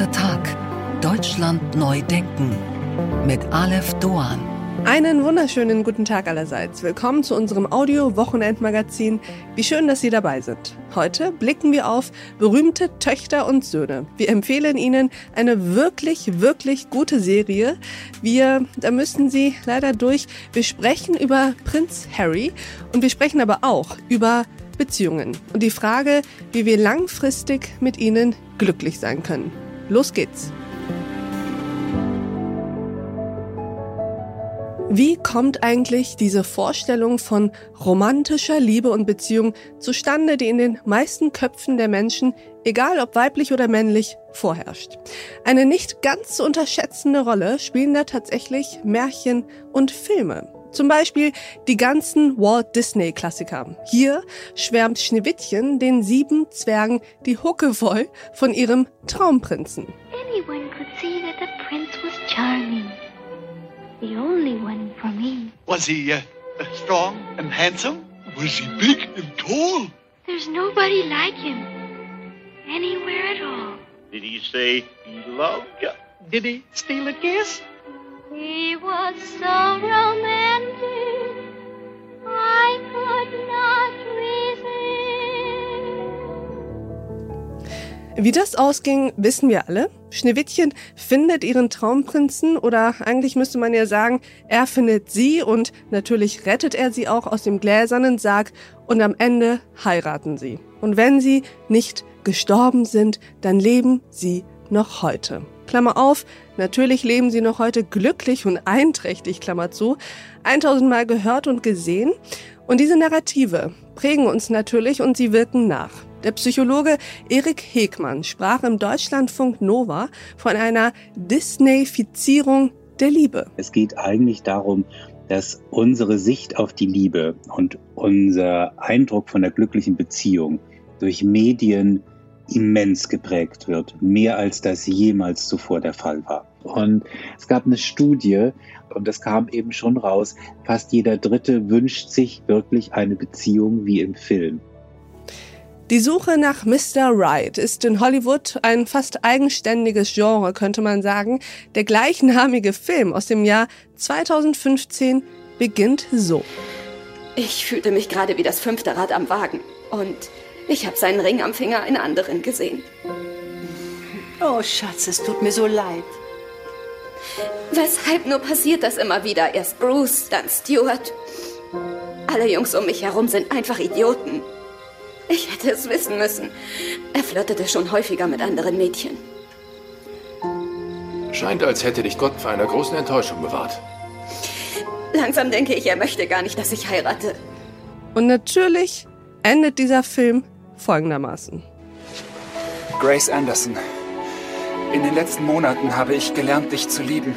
Dritter Tag. Deutschland neu denken. Mit Aleph Doan. Einen wunderschönen guten Tag allerseits. Willkommen zu unserem Audio-Wochenendmagazin. Wie schön, dass Sie dabei sind. Heute blicken wir auf berühmte Töchter und Söhne. Wir empfehlen Ihnen eine wirklich, wirklich gute Serie. Wir, da müssen Sie leider durch. Wir sprechen über Prinz Harry und wir sprechen aber auch über Beziehungen und die Frage, wie wir langfristig mit ihnen glücklich sein können. Los geht's! Wie kommt eigentlich diese Vorstellung von romantischer Liebe und Beziehung zustande, die in den meisten Köpfen der Menschen, egal ob weiblich oder männlich, vorherrscht? Eine nicht ganz zu unterschätzende Rolle spielen da tatsächlich Märchen und Filme. Zum Beispiel die ganzen Walt Disney Klassiker. Hier schwärmt Schneewittchen den sieben Zwergen die Hucke voll von ihrem Traumprinzen. Anyone could see that the prince was charming. The only one for me. Was he uh, strong and handsome? Was he big and tall? There's nobody like him. Anywhere at all. Did he say he loved you? Did he steal a kiss? He was so romantic, I could not resist. Wie das ausging, wissen wir alle. Schneewittchen findet ihren Traumprinzen oder eigentlich müsste man ja sagen, er findet sie und natürlich rettet er sie auch aus dem gläsernen Sarg und am Ende heiraten sie. Und wenn sie nicht gestorben sind, dann leben sie noch heute. Klammer auf, natürlich leben sie noch heute glücklich und einträchtig, Klammer zu, 1000 Mal gehört und gesehen. Und diese Narrative prägen uns natürlich und sie wirken nach. Der Psychologe Erik Hegmann sprach im Deutschlandfunk Nova von einer Disneyfizierung der Liebe. Es geht eigentlich darum, dass unsere Sicht auf die Liebe und unser Eindruck von der glücklichen Beziehung durch Medien immens geprägt wird, mehr als das jemals zuvor der Fall war. Und es gab eine Studie, und das kam eben schon raus, fast jeder Dritte wünscht sich wirklich eine Beziehung wie im Film. Die Suche nach Mr. Right ist in Hollywood ein fast eigenständiges Genre, könnte man sagen. Der gleichnamige Film aus dem Jahr 2015 beginnt so. Ich fühlte mich gerade wie das fünfte Rad am Wagen und ich habe seinen Ring am Finger einer anderen gesehen. Oh, Schatz, es tut mir so leid. Weshalb nur passiert das immer wieder? Erst Bruce, dann Stuart. Alle Jungs um mich herum sind einfach Idioten. Ich hätte es wissen müssen. Er flirtete schon häufiger mit anderen Mädchen. Scheint, als hätte dich Gott vor einer großen Enttäuschung bewahrt. Langsam denke ich, er möchte gar nicht, dass ich heirate. Und natürlich endet dieser Film folgendermaßen. Grace Anderson, in den letzten Monaten habe ich gelernt, dich zu lieben.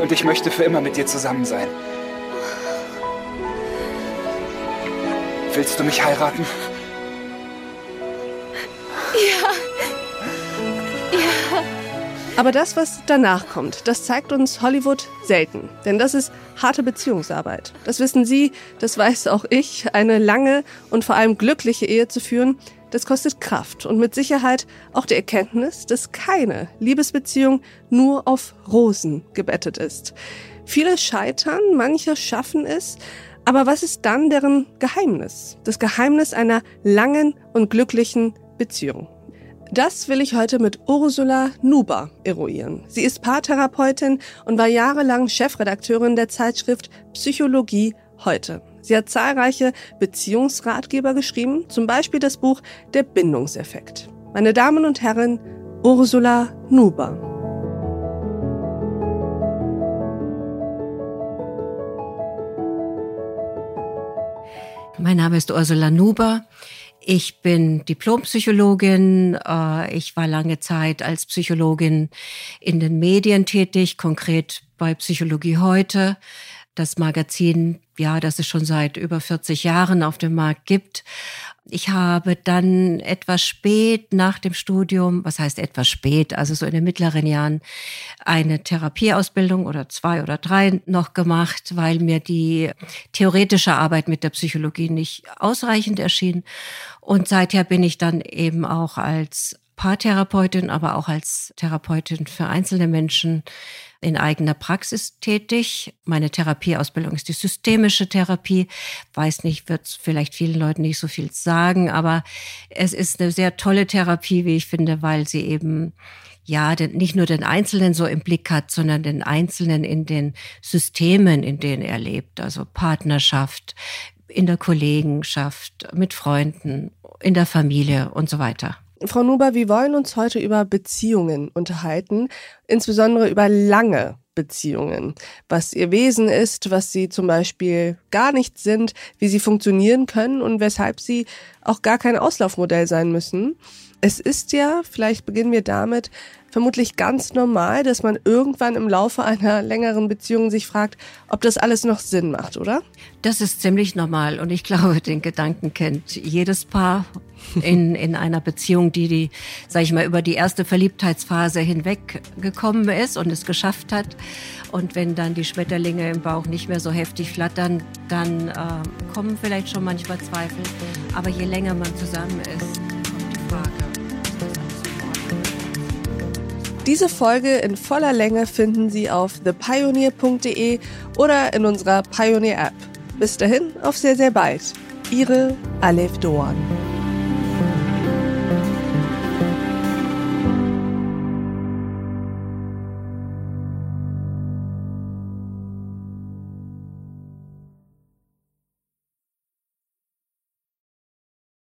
Und ich möchte für immer mit dir zusammen sein. Willst du mich heiraten? Aber das, was danach kommt, das zeigt uns Hollywood selten. Denn das ist harte Beziehungsarbeit. Das wissen Sie, das weiß auch ich. Eine lange und vor allem glückliche Ehe zu führen, das kostet Kraft und mit Sicherheit auch die Erkenntnis, dass keine Liebesbeziehung nur auf Rosen gebettet ist. Viele scheitern, manche schaffen es, aber was ist dann deren Geheimnis? Das Geheimnis einer langen und glücklichen Beziehung. Das will ich heute mit Ursula Nuber eruieren. Sie ist Paartherapeutin und war jahrelang Chefredakteurin der Zeitschrift Psychologie heute. Sie hat zahlreiche Beziehungsratgeber geschrieben, zum Beispiel das Buch Der Bindungseffekt. Meine Damen und Herren, Ursula Nuber. Mein Name ist Ursula Nuber. Ich bin Diplompsychologin. Äh, ich war lange Zeit als Psychologin in den Medien tätig, konkret bei Psychologie heute. Das Magazin, ja, das es schon seit über 40 Jahren auf dem Markt gibt. Ich habe dann etwas spät nach dem Studium, was heißt etwas spät, also so in den mittleren Jahren, eine Therapieausbildung oder zwei oder drei noch gemacht, weil mir die theoretische Arbeit mit der Psychologie nicht ausreichend erschien. Und seither bin ich dann eben auch als Paartherapeutin, aber auch als Therapeutin für einzelne Menschen in eigener Praxis tätig. Meine Therapieausbildung ist die systemische Therapie. Weiß nicht, wird vielleicht vielen Leuten nicht so viel sagen, aber es ist eine sehr tolle Therapie, wie ich finde, weil sie eben ja, den, nicht nur den Einzelnen so im Blick hat, sondern den Einzelnen in den Systemen, in denen er lebt, also Partnerschaft, in der Kollegenschaft, mit Freunden, in der Familie und so weiter. Frau Nuber, wir wollen uns heute über Beziehungen unterhalten, insbesondere über lange Beziehungen, was ihr Wesen ist, was sie zum Beispiel gar nicht sind, wie sie funktionieren können und weshalb sie auch gar kein Auslaufmodell sein müssen. Es ist ja, vielleicht beginnen wir damit, vermutlich ganz normal, dass man irgendwann im Laufe einer längeren Beziehung sich fragt, ob das alles noch Sinn macht, oder? Das ist ziemlich normal und ich glaube, den Gedanken kennt jedes Paar in, in einer Beziehung, die die, sag ich mal, über die erste Verliebtheitsphase hinweg gekommen ist und es geschafft hat. Und wenn dann die Schmetterlinge im Bauch nicht mehr so heftig flattern, dann äh, kommen vielleicht schon manchmal Zweifel. Aber je länger man zusammen ist, Diese Folge in voller Länge finden Sie auf thepioneer.de oder in unserer Pioneer App. Bis dahin, auf sehr, sehr bald. Ihre Alef Doan.